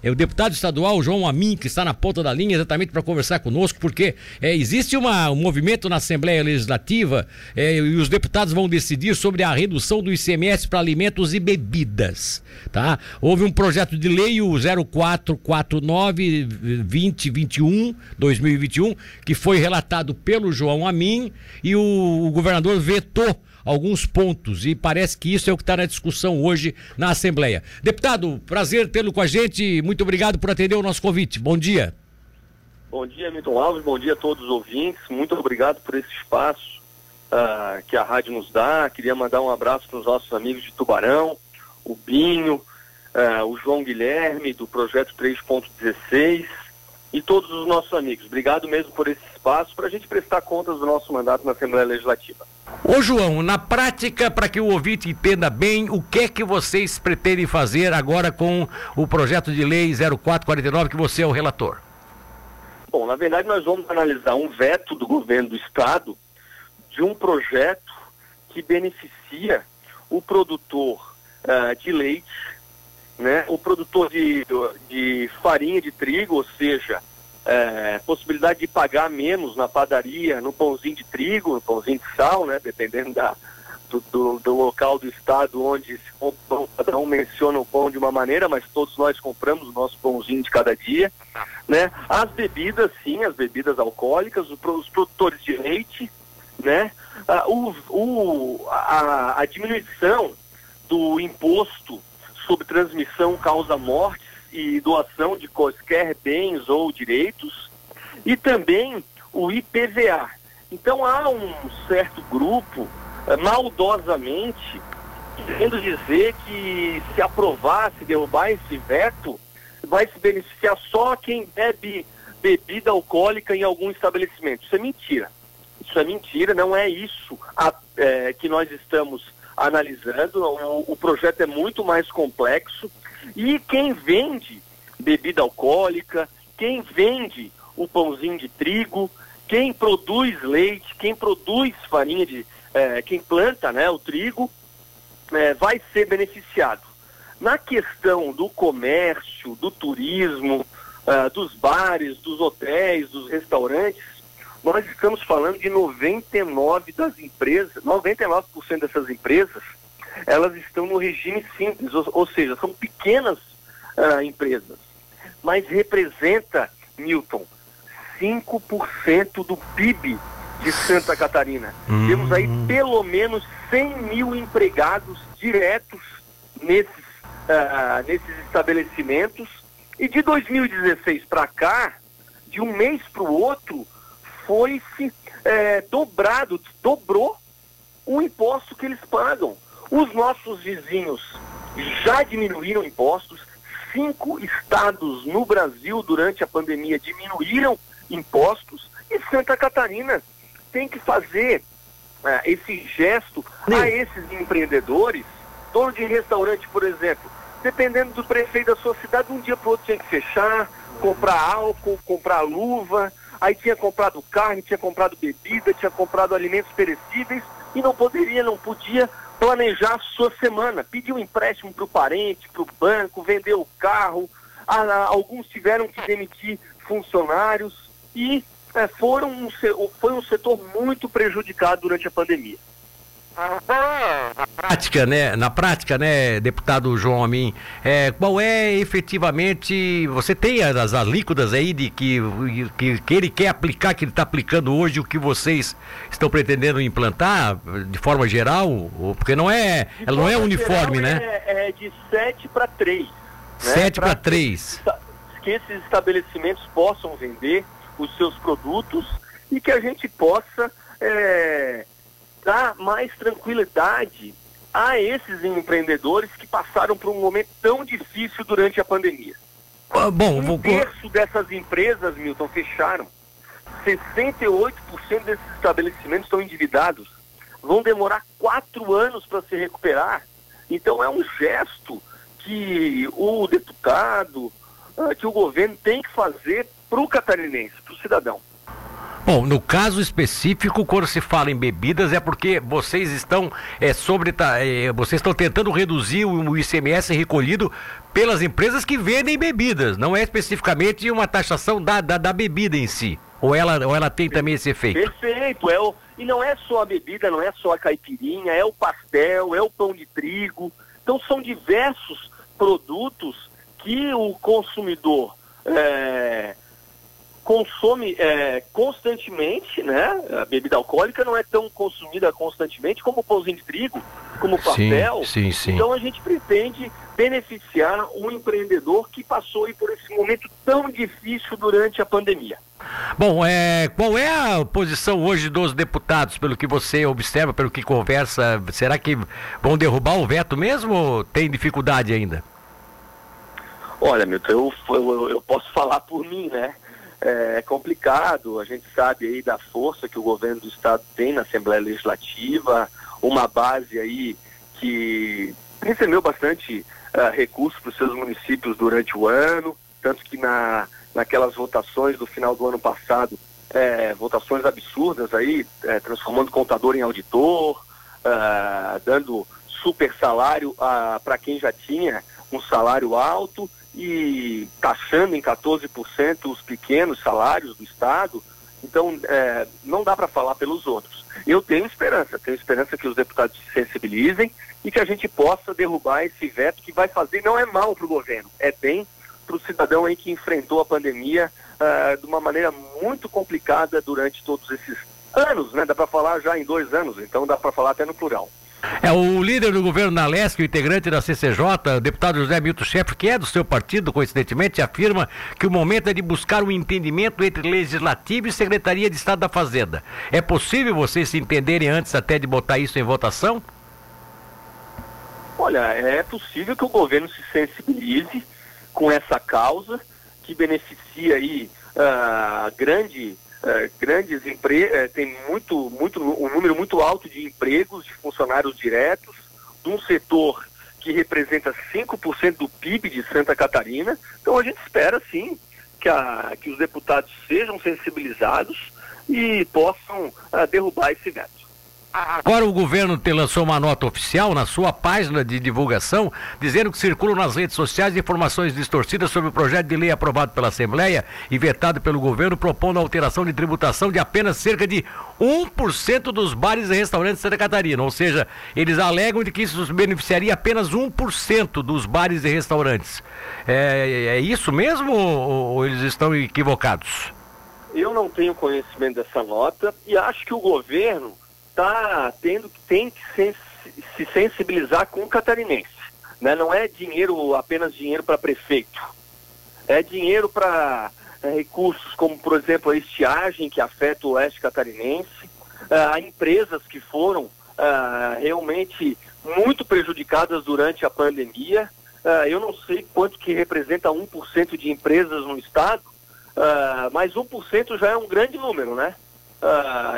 É o deputado estadual João Amin, que está na ponta da linha exatamente para conversar conosco, porque é, existe uma, um movimento na Assembleia Legislativa é, e os deputados vão decidir sobre a redução do ICMS para alimentos e bebidas. Tá? Houve um projeto de lei, o 0449 2021, 2021, que foi relatado pelo João Amin e o, o governador vetou alguns pontos e parece que isso é o que está na discussão hoje na Assembleia. Deputado, prazer tê-lo com a gente. Muito obrigado por atender o nosso convite. Bom dia. Bom dia, Milton Alves. Bom dia a todos os ouvintes. Muito obrigado por esse espaço uh, que a rádio nos dá. Queria mandar um abraço para os nossos amigos de Tubarão, o Binho, uh, o João Guilherme, do Projeto 3.16 e todos os nossos amigos. Obrigado mesmo por esse espaço para a gente prestar contas do nosso mandato na Assembleia Legislativa. Ô João, na prática, para que o ouvinte entenda bem, o que é que vocês pretendem fazer agora com o projeto de lei 0449, que você é o relator? Bom, na verdade nós vamos analisar um veto do governo do estado de um projeto que beneficia o produtor uh, de leite, né, o produtor de, de farinha de trigo, ou seja, é, possibilidade de pagar menos na padaria, no pãozinho de trigo, no pãozinho de sal, né? Dependendo da, do, do, do local do estado onde se compra, cada um menciona o pão de uma maneira, mas todos nós compramos o nosso pãozinho de cada dia, né? As bebidas, sim, as bebidas alcoólicas, os, produtores de leite, né? Ah, o, o, a, a diminuição do imposto sobre transmissão causa morte e doação de quaisquer bens ou direitos, e também o IPVA. Então há um certo grupo, eh, maldosamente, querendo dizer que se aprovar, se derrubar esse veto, vai se beneficiar só quem bebe bebida alcoólica em algum estabelecimento. Isso é mentira. Isso é mentira, não é isso a, é, que nós estamos analisando. O, o projeto é muito mais complexo. E quem vende bebida alcoólica, quem vende o pãozinho de trigo, quem produz leite, quem produz farinha de. É, quem planta né, o trigo, é, vai ser beneficiado. Na questão do comércio, do turismo, uh, dos bares, dos hotéis, dos restaurantes, nós estamos falando de 99 das empresas, 99% dessas empresas elas estão no regime simples, ou, ou seja, são pequenas uh, empresas, mas representa, Milton, 5% do PIB de Santa Catarina. Hum. Temos aí pelo menos 100 mil empregados diretos nesses, uh, nesses estabelecimentos. E de 2016 para cá, de um mês para o outro, foi-se é, dobrado, dobrou o imposto que eles pagam. Os nossos vizinhos já diminuíram impostos. Cinco estados no Brasil durante a pandemia diminuíram impostos e Santa Catarina tem que fazer uh, esse gesto Sim. a esses empreendedores, dono de restaurante, por exemplo, dependendo do prefeito da sua cidade, um dia para o outro tinha que fechar, comprar álcool, comprar luva, aí tinha comprado carne, tinha comprado bebida, tinha comprado alimentos perecíveis e não poderia, não podia planejar a sua semana, pedir um empréstimo para o parente, para o banco, vender o carro. Ah, alguns tiveram que demitir funcionários e é, foram um, foi um setor muito prejudicado durante a pandemia. Na prática, né, na prática, né, deputado João Amin, é, qual é efetivamente, você tem as alíquotas aí de que, que, que ele quer aplicar, que ele está aplicando hoje, o que vocês estão pretendendo implantar de forma geral? Porque não é, ela não é uniforme, né? É, é de 7 para 3. 7 para 3. Que esses estabelecimentos possam vender os seus produtos e que a gente possa... É, dar mais tranquilidade a esses empreendedores que passaram por um momento tão difícil durante a pandemia. Ah, bom, um vou... terço dessas empresas, Milton, fecharam. 68% desses estabelecimentos estão endividados. Vão demorar quatro anos para se recuperar. Então é um gesto que o deputado, ah, que o governo tem que fazer para o catarinense, para o cidadão. Bom, no caso específico, quando se fala em bebidas, é porque vocês estão é, sobre, é, vocês estão tentando reduzir o, o ICMS recolhido pelas empresas que vendem bebidas, não é especificamente uma taxação da, da, da bebida em si. Ou ela, ou ela tem também esse efeito? Perfeito. É o, e não é só a bebida, não é só a caipirinha, é o pastel, é o pão de trigo. Então são diversos produtos que o consumidor é, consome é, constantemente, né? A bebida alcoólica não é tão consumida constantemente como o pãozinho de trigo, como o papel. Sim, sim, sim. Então a gente pretende beneficiar um empreendedor que passou por esse momento tão difícil durante a pandemia. Bom, é, qual é a posição hoje dos deputados, pelo que você observa, pelo que conversa? Será que vão derrubar o veto mesmo ou tem dificuldade ainda? Olha, Milton, eu, eu, eu posso falar por mim, né? É complicado. A gente sabe aí da força que o governo do estado tem na Assembleia Legislativa, uma base aí que recebeu bastante uh, recursos para os seus municípios durante o ano, tanto que na, naquelas votações do final do ano passado, é, votações absurdas aí, é, transformando contador em auditor, uh, dando super salário para quem já tinha um salário alto e taxando em 14% os pequenos salários do Estado. Então, é, não dá para falar pelos outros. Eu tenho esperança, tenho esperança que os deputados se sensibilizem e que a gente possa derrubar esse veto que vai fazer, não é mal para o governo, é bem para o cidadão aí que enfrentou a pandemia uh, de uma maneira muito complicada durante todos esses anos, né? Dá para falar já em dois anos, então dá para falar até no plural. É o líder do governo na Leste, o integrante da CCJ, o deputado José Milton Schaeffer, que é do seu partido, coincidentemente, afirma que o momento é de buscar um entendimento entre Legislativo e Secretaria de Estado da Fazenda. É possível vocês se entenderem antes até de botar isso em votação? Olha, é possível que o governo se sensibilize com essa causa que beneficia aí a uh, grande é, grandes empresas, é, tem muito, muito, um número muito alto de empregos, de funcionários diretos, de um setor que representa 5% do PIB de Santa Catarina. Então a gente espera sim que, a, que os deputados sejam sensibilizados e possam uh, derrubar esse veto. Agora o governo lançou uma nota oficial na sua página de divulgação, dizendo que circulam nas redes sociais informações distorcidas sobre o projeto de lei aprovado pela Assembleia e vetado pelo governo, propondo a alteração de tributação de apenas cerca de 1% dos bares e restaurantes de Santa Catarina. Ou seja, eles alegam de que isso beneficiaria apenas 1% dos bares e restaurantes. É, é isso mesmo ou eles estão equivocados? Eu não tenho conhecimento dessa nota e acho que o governo está tendo tem que se, se sensibilizar com o catarinense. Né? Não é dinheiro apenas dinheiro para prefeito. É dinheiro para é, recursos como, por exemplo, a estiagem que afeta o oeste catarinense, uh, empresas que foram uh, realmente muito prejudicadas durante a pandemia. Uh, eu não sei quanto que representa 1% de empresas no estado, uh, mas 1% já é um grande número, né?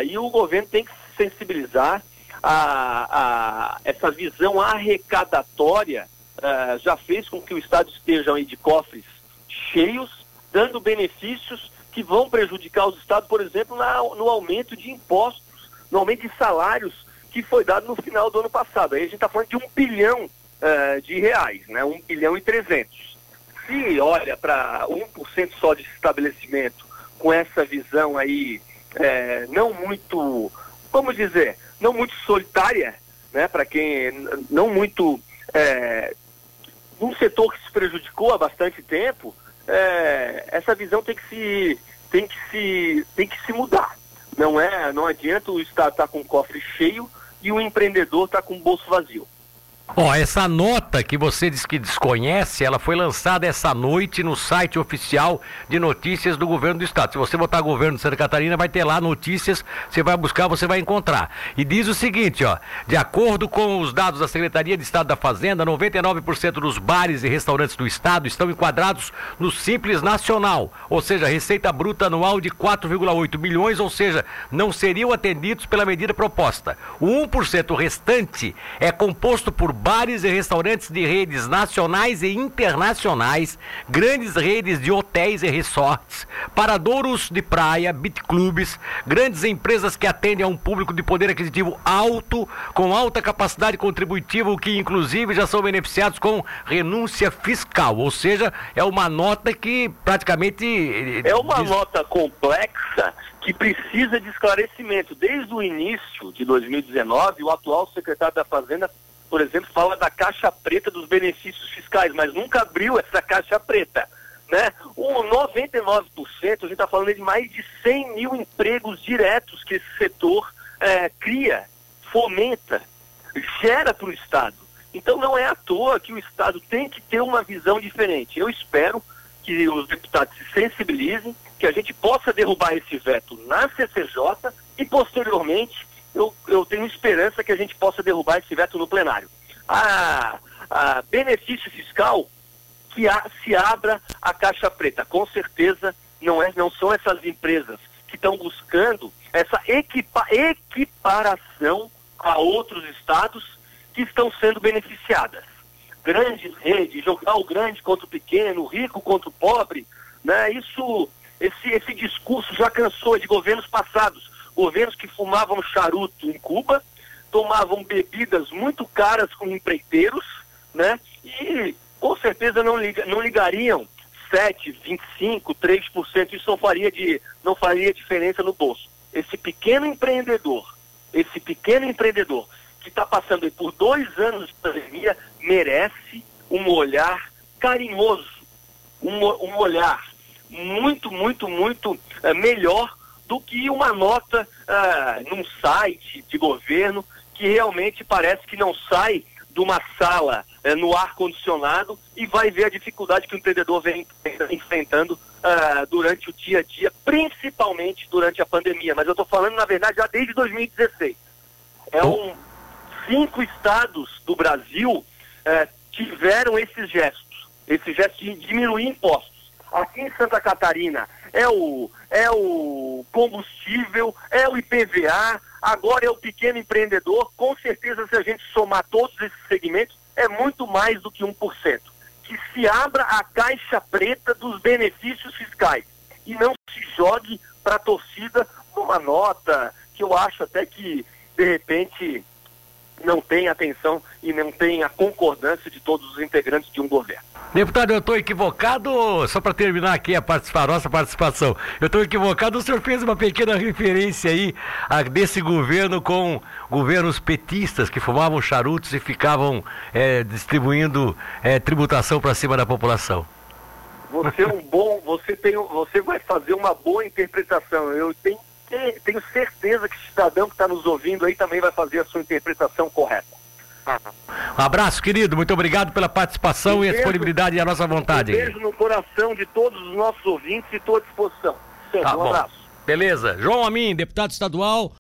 e o governo tem que sensibilizar a, a essa visão arrecadatória uh, já fez com que o Estado esteja aí de cofres cheios, dando benefícios que vão prejudicar os Estados, por exemplo, na, no aumento de impostos, no aumento de salários que foi dado no final do ano passado. Aí a gente está falando de um bilhão uh, de reais, né? um bilhão e trezentos. Se olha para 1% só de estabelecimento com essa visão aí é, não muito vamos dizer, não muito solitária, né, para quem não muito é, um setor que se prejudicou há bastante tempo, é, essa visão tem que se tem que se tem que se mudar. Não é, não adianta o Estado estar tá com o cofre cheio e o empreendedor estar tá com o bolso vazio. Ó, essa nota que você diz que desconhece, ela foi lançada essa noite no site oficial de notícias do governo do estado. Se você botar governo de Santa Catarina, vai ter lá notícias, você vai buscar, você vai encontrar. E diz o seguinte, ó, de acordo com os dados da Secretaria de Estado da Fazenda, 99% dos bares e restaurantes do estado estão enquadrados no Simples Nacional, ou seja, receita bruta anual de 4,8 milhões, ou seja, não seriam atendidos pela medida proposta. O 1% restante é composto por bares e restaurantes de redes nacionais e internacionais, grandes redes de hotéis e resorts, paradouros de praia, beat clubes, grandes empresas que atendem a um público de poder aquisitivo alto, com alta capacidade contributiva, o que inclusive já são beneficiados com renúncia fiscal. Ou seja, é uma nota que praticamente. Eh, é uma diz... nota complexa que precisa de esclarecimento. Desde o início de 2019, o atual secretário da Fazenda, por exemplo, fala da caixa preta dos benefícios fiscais, mas nunca abriu essa caixa preta. Né? O 99%, a gente está falando de mais de 100 mil empregos diretos que esse setor é, cria, fomenta, gera para o Estado. Então não é à toa que o Estado tem que ter uma visão diferente. Eu espero que os deputados se sensibilizem, que a gente possa derrubar esse veto na CCJ e, posteriormente, eu, eu tenho esperança que a gente possa derrubar esse veto no plenário. A, a benefício fiscal que a, se abra a caixa preta. Com certeza não, é, não são essas empresas que estão buscando essa equipa, equiparação a outros estados que estão sendo beneficiadas. Grandes redes, jogar o grande contra o pequeno, o rico contra o pobre, né? Isso, esse, esse discurso já cansou de governos passados, governos que fumavam charuto em Cuba, tomavam bebidas muito caras com empreiteiros, né? E com certeza não, liga, não ligariam 7, 25, 3%, isso não faria, de, não faria diferença no bolso. Esse pequeno empreendedor, esse pequeno empreendedor que está passando por dois anos de pandemia merece um olhar carinhoso, um, um olhar muito, muito, muito uh, melhor do que uma nota uh, num site de governo que realmente parece que não sai de uma sala uh, no ar-condicionado e vai ver a dificuldade que o empreendedor vem enfrentando uh, durante o dia a dia, principalmente durante a pandemia. Mas eu estou falando, na verdade, já desde 2016. É um cinco estados do Brasil eh, tiveram esses gestos, esse gesto de diminuir impostos. Aqui em Santa Catarina é o, é o combustível, é o IPVA, agora é o pequeno empreendedor. Com certeza, se a gente somar todos esses segmentos, é muito mais do que 1%. Que se abra a caixa preta dos benefícios fiscais e não se jogue para a torcida uma nota que eu acho até que, de repente, não tem atenção e não tem a concordância de todos os integrantes de um governo. Deputado, eu estou equivocado, só para terminar aqui a, participar, a nossa participação, eu estou equivocado, o senhor fez uma pequena referência aí a, desse governo com governos petistas que fumavam charutos e ficavam é, distribuindo é, tributação para cima da população. Você é um bom, você tem, você vai fazer uma boa interpretação. Eu tenho tenho certeza que o cidadão que está nos ouvindo aí também vai fazer a sua interpretação correta. Um abraço, querido. Muito obrigado pela participação um e a disponibilidade e a nossa vontade. Um beijo no coração de todos os nossos ouvintes e estou à disposição. Tá um bom. abraço. Beleza. João Amin, deputado estadual.